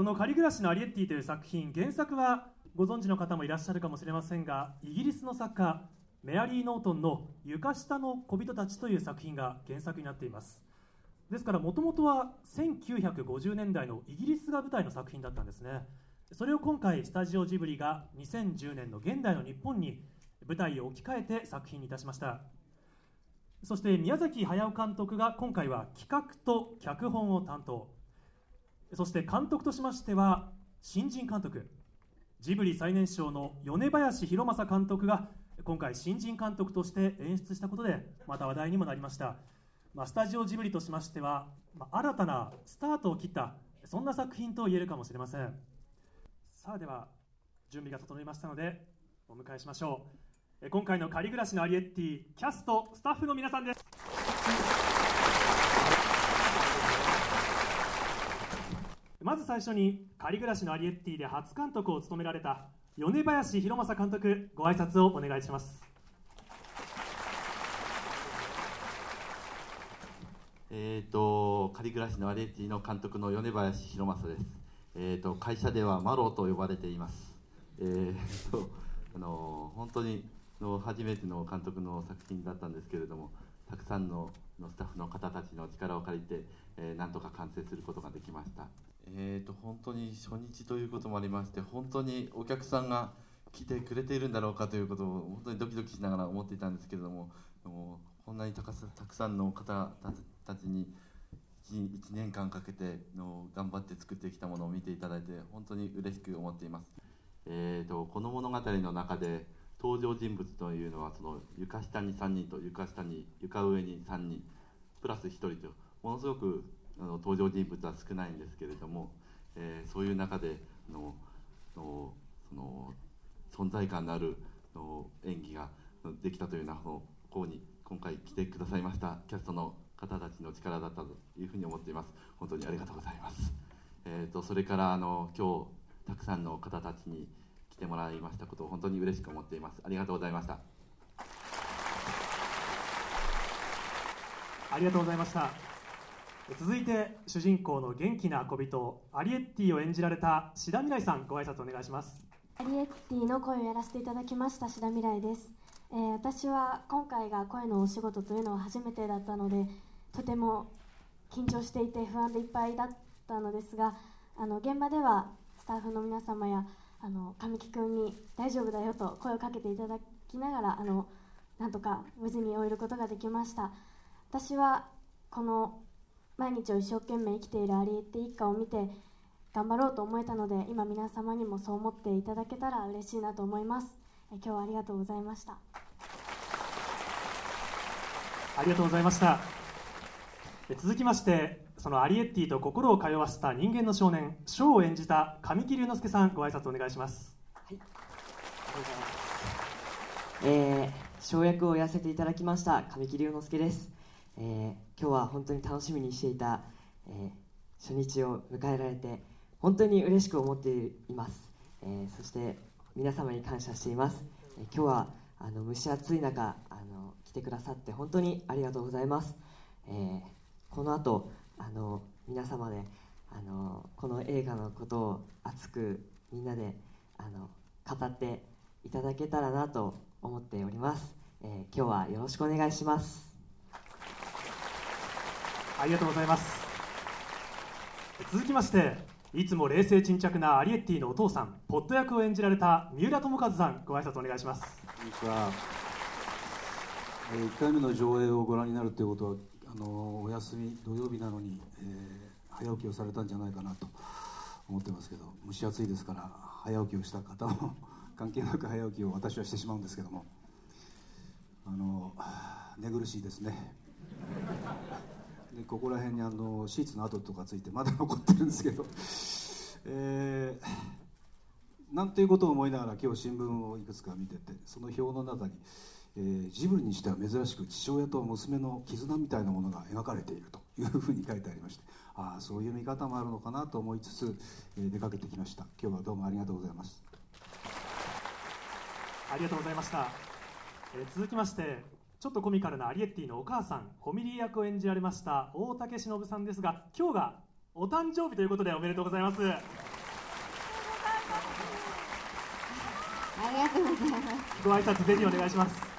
この「仮暮らしのアリエッティ」という作品原作はご存知の方もいらっしゃるかもしれませんがイギリスの作家メアリー・ノートンの「床下の小人たち」という作品が原作になっています。ですからもともとは1950年代のイギリスが舞台の作品だったんですね。それを今回スタジオジブリが2010年の現代の日本に舞台を置き換えて作品にいたしました。そして宮崎駿監督が今回は企画と脚本を担当。そして監督としましては新人監督ジブリ最年少の米林弘正監督が今回新人監督として演出したことでまた話題にもなりました、まあ、スタジオジブリとしましては、まあ、新たなスタートを切ったそんな作品と言えるかもしれません。さあでは準備が整いましたのでお迎えしましょう。今回の仮暮らしのアリエッティキャストスタッフの皆さんですまず最初に仮暮らしのアリエッティで初監督を務められた米林弘正監督ご挨拶をお願いします。えーと、仮暮らしのアリエッティの監督の米林弘正です、えーと、会社ではマロと呼ばれています、えーとあの本当にの初めての監督の作品だったんですけれどもたくさんのスタッフの方たちの力を借りて、えー、なんとか完成することができました。えーと、本当に初日ということもありまして本当にお客さんが来てくれているんだろうかということを本当にドキドキしながら思っていたんですけれどももこんなにたくさんの方たちに 1, 1年間かけての頑張って作ってきたものを見ていただいて本当に嬉しく思っています、えーと、この物語の中で登場人物というのはその床下に3人と床下に床上に3人プラス1人とものすごくあの登場人物は少ないんですけれども、えー、そういう中でののその存在感のあるの演技ができたというような方に今回来てくださいました。キャストの方たちの力だったというふうに思っています。本当にありがとうございます、えーと、それからあの今日たくさんの方たちにてもらいましたことを本当に嬉しく思っています。ありがとうございました。ありがとうございました。続いて主人公の元気な小人アリエッティを演じられた志田未来さんご挨拶お願いします。アリエッティの声をやらせていただきました志田未来です、えー、私は今回が声のお仕事というのは初めてだったのでとても緊張していて不安でいっぱいだったのですがあの現場ではスタッフの皆様やあの神木君に「大丈夫だよ」と声をかけていただきながらあのなんとか無事に終えることができました。私はこの毎日を一生懸命生きているアリエッテ一家を見て頑張ろうと思えたので今皆様にもそう思っていただけたら嬉しいなと思います。え今日はありがとうございました。ありがとうございました。続きましてそのアリエッティと心を通わせた人間の少年ショーを演じた神木隆之介さんご挨拶お願いします。はい。ありがとうございます。えー、生役をやらせていただきました神木隆之介です。えー、今日は本当に楽しみにしていた、えー、初日を迎えられて本当に嬉しく思っています、えー、そして皆様に感謝しています、え今日はあの蒸し暑い中あの来てくださって本当にありがとうございます、えこの後あの皆様であのこの映画のことを熱くみんなであの語っていただけたらなと思っております、え今日はよろしくお願いします。ありがとうございます。続きましていつも冷静沈着なアリエッティのお父さんポット役を演じられた三浦友和さんご挨拶お願いします。こんにちは、えー、1回目の上映をご覧になるということはあのお休み土曜日なのに、えー、早起きをされたんじゃないかなと思ってますけど蒸し暑いですから早起きをした方も 関係なく早起きを私はしてしまうんですけども。あの寝苦しいですね。でここら辺にあのシーツの跡とかついてまだ残ってるんですけど、えー、なんていうことを思いながら今日新聞をいくつか見ててその表の中に、えー、ジブリにしては珍しく父親と娘の絆みたいなものが描かれているというふうに書いてありましてああそういう見方もあるのかなと思いつつ、えー、出かけてきました。今日はどうもありがとうございます。ありがとうございました、えー、続きましてちょっとコミカルなアリエッティのお母さんホミリー役を演じられました大竹しのぶさんですが今日がお誕生日ということでおめでとうございます。ありがとうございます。ご挨拶ぜひお願いします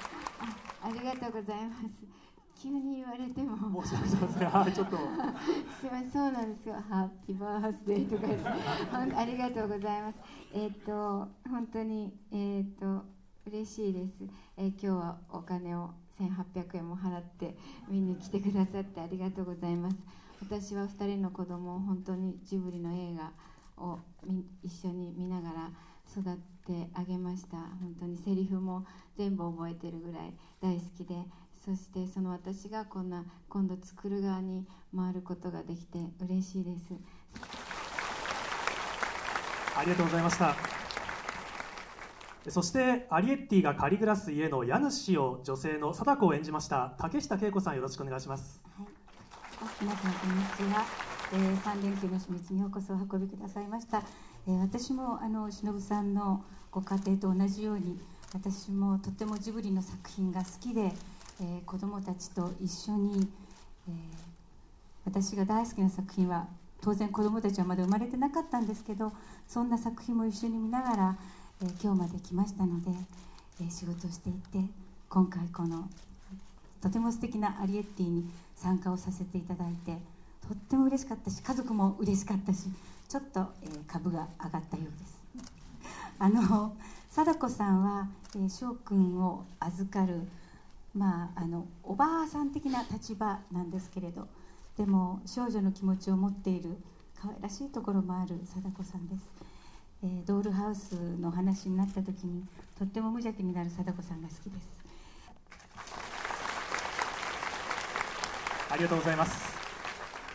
ありがとうございます。急に言われても。申し訳ございませんはいちょっと すみません、そうなんですよ。ハッピーバースデーとか言って。ほんありがとうございます。えっ、と、本当に、えっ、と、嬉しいです。えー今日はお金を1800円も払って見に来てくださってありがとうございます。私は2人の子供を本当にジブリの映画をみ一緒に見ながら育ってあげました。本当にセリフも全部覚えてるぐらい大好きで。そしてその私がこんな今度作る側に回ることができて嬉しいです。ありがとうございました。そしてアリエッティがカリグラス家の家主を女性の貞子を演じました竹下恵子さんよろしくお願いします。皆さんこんにちは、えー、3連休の初日にようこそお運びくださいました、え私もあの忍さんのご家庭と同じように私もとてもジブリの作品が好きで、えー子どもたちと一緒に、えー私が大好きな作品は当然子どもたちはまだ生まれてなかったんですけどそんな作品も一緒に見ながら、えー今日まで来ましたので、え仕事をしていて今回このとても素敵なアリエッティに参加をさせていただいてとっても嬉しかったし家族も嬉しかったしちょっと、えー株が上がったようです。あの貞子さんは、えー翔くんを預かるまああのおばあさん的な立場なんですけれどでも少女の気持ちを持っている可愛らしいところもある貞子さんです、えードールハウスの話になった時にとっても無邪気になる貞子さんが好きです。ありがとうございます。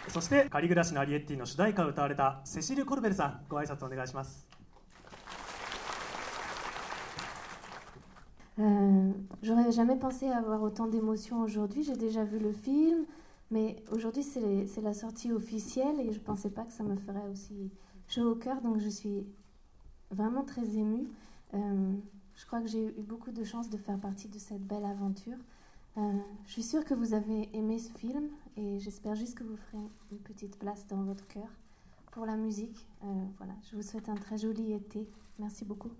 そしてカリグラシのアリエッティの主題歌を歌われたセシル・コルベルさんご挨拶お願いします Euh, J'aurais jamais pensé avoir autant d'émotions aujourd'hui. J'ai déjà vu le film, mais aujourd'hui c'est c'est la sortie officielle et je pensais pas que ça me ferait aussi chaud au cœur. Donc je suis vraiment très émue. Euh, je crois que j'ai eu beaucoup de chance de faire partie de cette belle aventure. Euh, je suis sûre que vous avez aimé ce film et j'espère juste que vous ferez une petite place dans votre cœur pour la musique. Euh, voilà, je vous souhaite un très joli été. Merci beaucoup.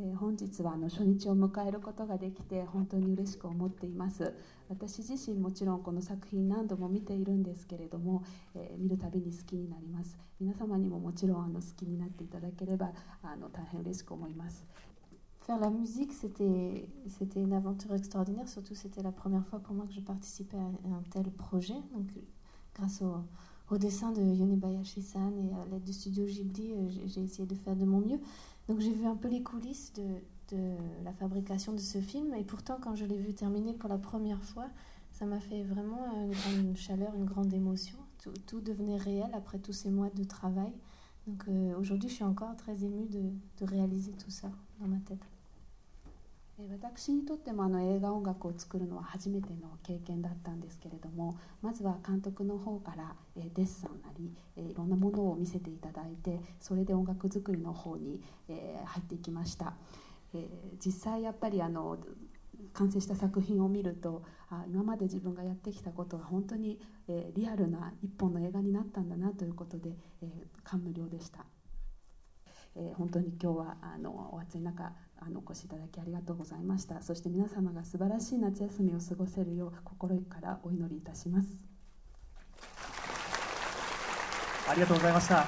えー本日はあの初日を迎えることができて本当に嬉しく思っています私自身もちろんこの作品何度も見ているんですけれども、えー見るたびに好きになります皆様にももちろんあの好きになっていただければあの大変嬉しく思います Faire la musique, c'était une aventure extraordinaire. Surtout, c'était la première fois pour moi que je participais à un tel projet. Donc, grâce au, au dessin de Yonebayashi-san et à l'aide du studio Ghibli, euh, j'ai essayé de faire de mon mieux. Donc, j'ai vu un peu les coulisses de, de la fabrication de ce film. Et pourtant, quand je l'ai vu terminer pour la première fois, ça m'a fait vraiment une grande chaleur, une grande émotion. Tout, tout devenait réel après tous ces mois de travail. Donc, euh, aujourd'hui, je suis encore très émue de, de réaliser tout ça dans ma tête. 私にとってもあの映画音楽を作るのは初めての経験だったんですけれどもまずは監督の方から、デッサンなり、いろんなものを見せていただいてそれで音楽作りの方に、入っていきました、実際やっぱりあの完成した作品を見るとあ今まで自分がやってきたことが本当に、リアルな一本の映画になったんだなということで、感無量でした。えー本当に今日はあのお暑い中あのお越しいただきありがとうございました。そして皆様が素晴らしい夏休みを過ごせるよう心からお祈りいたします。ありがとうございました。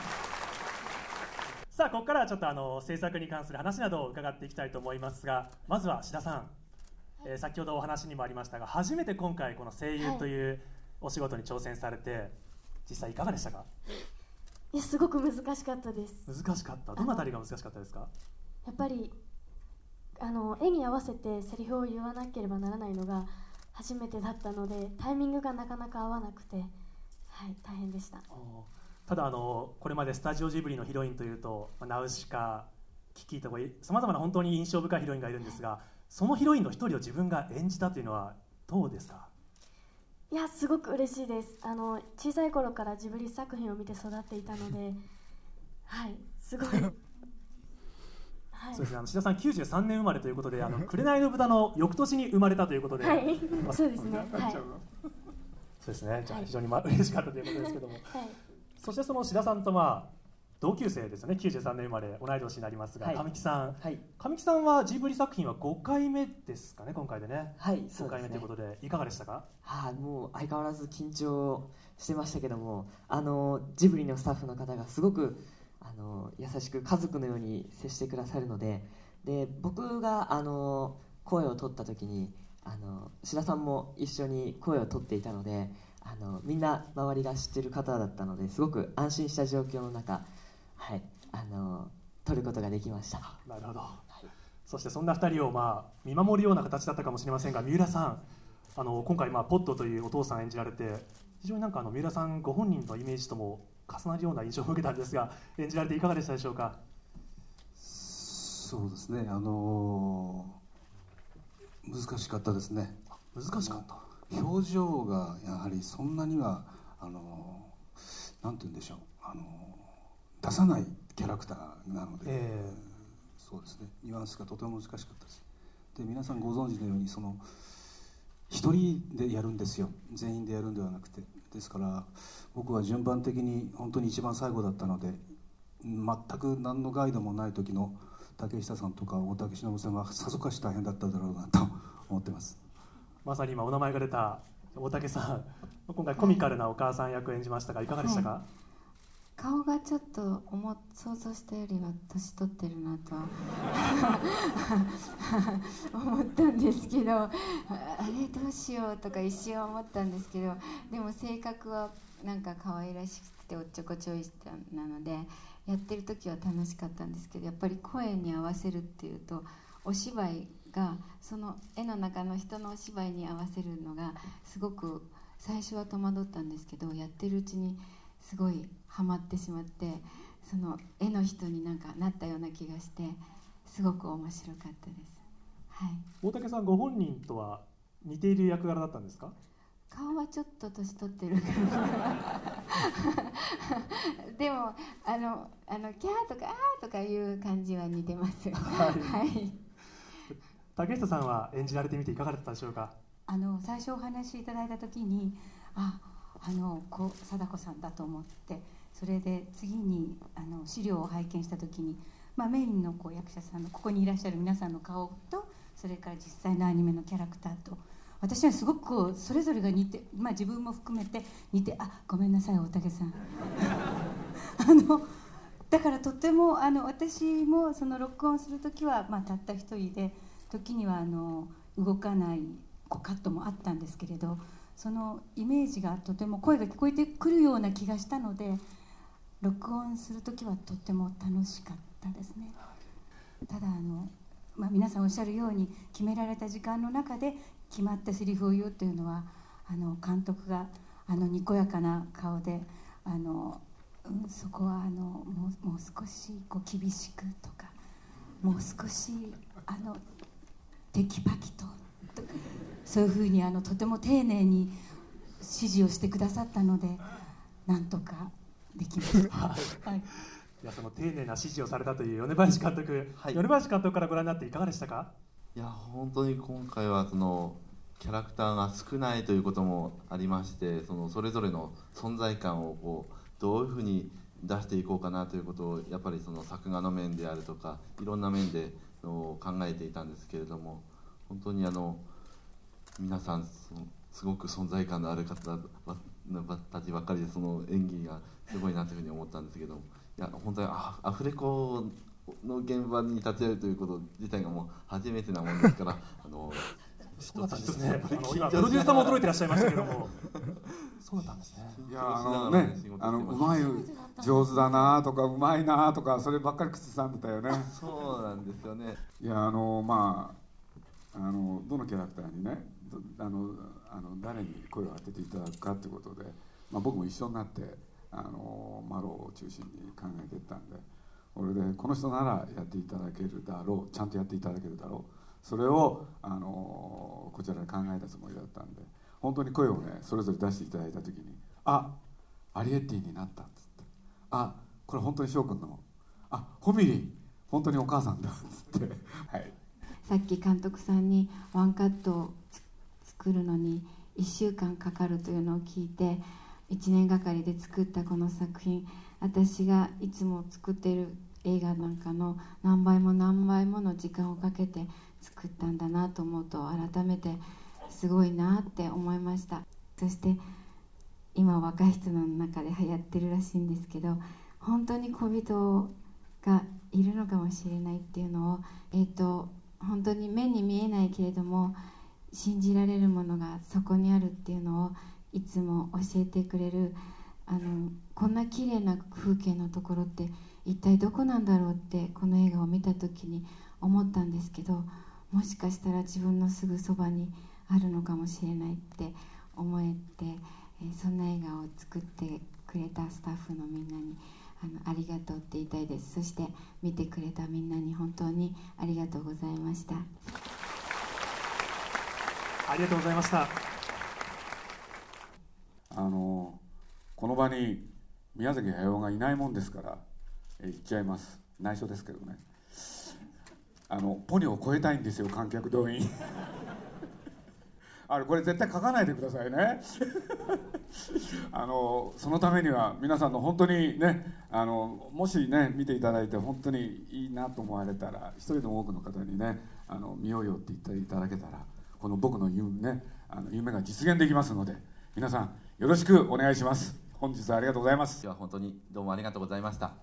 さあここからはちょっとあの制作に関する話などを伺っていきたいと思いますがまずは志田さん、えー先ほどお話にもありましたが初めて今回この声優というお仕事に挑戦されて、実際いかがでしたか？いやすごく難しかったです。難しかった？どのあたりが難しかったですか？やっぱりあの絵に合わせてセリフを言わなければならないのが初めてだったのでタイミングがなかなか合わなくてはい大変でした。ただあのこれまでスタジオジブリのヒロインというとまあナウシカキキとかさまざまな本当に印象深いヒロインがいるんですがそのヒロインの一人を自分が演じたというのはどうですか？いやすごく嬉しいです。あの小さい頃からジブリ作品を見て育っていたので はいすごい。はい。そうですね、あの志田さん93年生まれということで「あの紅の豚」の翌年に生まれたということで、はい。まあそうですね。はい。そうですね。じゃあはい。非常にま嬉しかったということですけども。はい。そしてその志田さんとまあ同級生ですよね。93年生まれ同い年になりますが、はい。神木さん。はい。神木さんはジブリ作品は5回目ですかね今回でね。はいそ5回目ということでいかがでしたか？はい、もう相変わらず緊張してましたけどもあのジブリのスタッフの方がすごくあの優しく家族のように接してくださるのでで僕があの声を取った時にあの志田さんも一緒に声を取っていたのであのみんな周りが知ってる方だったのですごく安心した状況の中、はい、あの取ることができました。なるほど、そしてそんな2人をまあ見守るような形だったかもしれませんが三浦さんあの今回まあポットというお父さん演じられて非常になんかあの三浦さんご本人のイメージとも重なるような印象を受けたんですが演じられていかがでしたでしょうか？そうですね。あのー難しかったですね。難しかった。表情がやはりそんなにはあのーなんて言うんでしょう。あのー出さないキャラクターなので、えそうですね。ニュアンスがとても難しかったです。で皆さんご存知のようにその一人でやるんですよ。全員でやるんではなくて。ですから僕は順番的に本当に一番最後だったので全く何のガイドもない時の竹下さんとか大竹しのぶさんはさぞかし大変だっただろうなと思ってます。まさに今お名前が出た大竹さん。今回コミカルなお母さん役を演じましたがいかがでしたか、顔がちょっと思想像したよりは年取ってるなとは 思ったんですけどあれどうしようとか一瞬思ったんですけどでも性格はなんか可愛らしくておっちょこちょいなのでやってる時は楽しかったんですけどやっぱり声に合わせるっていうとお芝居がその絵の中の人のお芝居に合わせるのがすごく最初は戸惑ったんですけどやってるうちにすごいハマってしまってその絵の人になんかなったような気がしてすごく面白かったです。はい。大竹さんご本人とは似ている役柄だったんですか？顔はちょっと年取ってる でもあのあのキャーとかあーとかいう感じは似てますはい。竹下さんは演じられてみていかがだったでしょうか？あの最初お話しいただいた時にああのこう貞子さんだと思ってそれで次にあの資料を拝見した時に、まあ、メインのこう役者さんのここにいらっしゃる皆さんの顔とそれから実際のアニメのキャラクターと私はすごくそれぞれが似て、まあ、自分も含めて似てあごめんなさい大竹さん。あのだからとてもあの私もその録音する時は、まあ、たった一人で時にはあの動かないこうカットもあったんですけれどそのイメージがとても声が聞こえてくるような気がしたので録音する時はとても楽しかったですね。ただあの、まあ、皆さんおっしゃるように決められた時間の中で決まったセリフを言うというのはあの監督があのにこやかな顔であの、うん、そこはあのもうもう少しこう厳しくとかもう少しあのテキパキととそういうふうにあのとても丁寧に指示をしてくださったのでなんとかできました。はい。い。やその丁寧な指示をされたという米林監督、はい。米林監督からご覧になっていかがでしたか？いや本当に今回はそのキャラクターが少ないということもありましてそのそれぞれの存在感をこうどういうふうに出していこうかなということをやっぱりその作画の面であるとかいろんな面での考えていたんですけれども本当にあの皆さんそのすごく存在感のある方ばたちばっかりでその演技がすごいなというふうに思ったんですけどもいや本当にあアフレコの現場に立ち会うということ自体がもう初めてなもんですから あのそうだったんですね。今プロデューサーも驚いてらっしゃいましたけども。そうだったんですね。いやあのねあのうまい上手だなとかうまいなとかそればっかり口ずさんでたよね。そうなんですよね。いやあのまああのどのキャラクターにねあのあの誰に声を当てていただくかってことで、まあ、僕も一緒になってあのマロを中心に考えていったんでこれでこの人ならやっていただけるだろうちゃんとやっていただけるだろうそれをあのこちらで考えたつもりだったんで本当に声をねそれぞれ出していただいた時に「あアリエッティになった」っつって「あこれ本当に翔くんのあホミリー本当にお母さんだ」っつってはい。さっき監督さんにワンカット作るのに1週間かかるというのを聞いて1年がかりで作ったこの作品私がいつも作っている映画なんかの何倍も何倍もの時間をかけて作ったんだなと思うと改めてすごいなって思いました。そして今若い人の中で流行ってるらしいんですけど本当に小人がいるのかもしれないっていうのを、えーと、本当に目に見えないけれども信じられるものがそこにあるっていうのをいつも教えてくれるあのこんな綺麗な風景のところって一体どこなんだろうってこの映画を見た時に思ったんですけどもしかしたら自分のすぐそばにあるのかもしれないって思えて、えそんな映画を作ってくれたスタッフのみんなにあのありがとうって言いたいです。そして見てくれたみんなに本当にありがとうございました。ありがとうございました。あのこの場に宮崎駿がいないもんですからえ言っちゃいます。内緒ですけどね。あのポニョを超えたいんですよ観客動員。あれこれ絶対書かないでくださいね。あのそのためには皆さんの本当にねあのもしね見ていただいて本当にいいなと思われたら一人でも多くの方にねあの見ようよって言っていただけたらこの僕の夢,、ね、あの夢が実現できますので皆さんよろしくお願いします。本日はありがとうございます。では本当にどうもありがとうございました。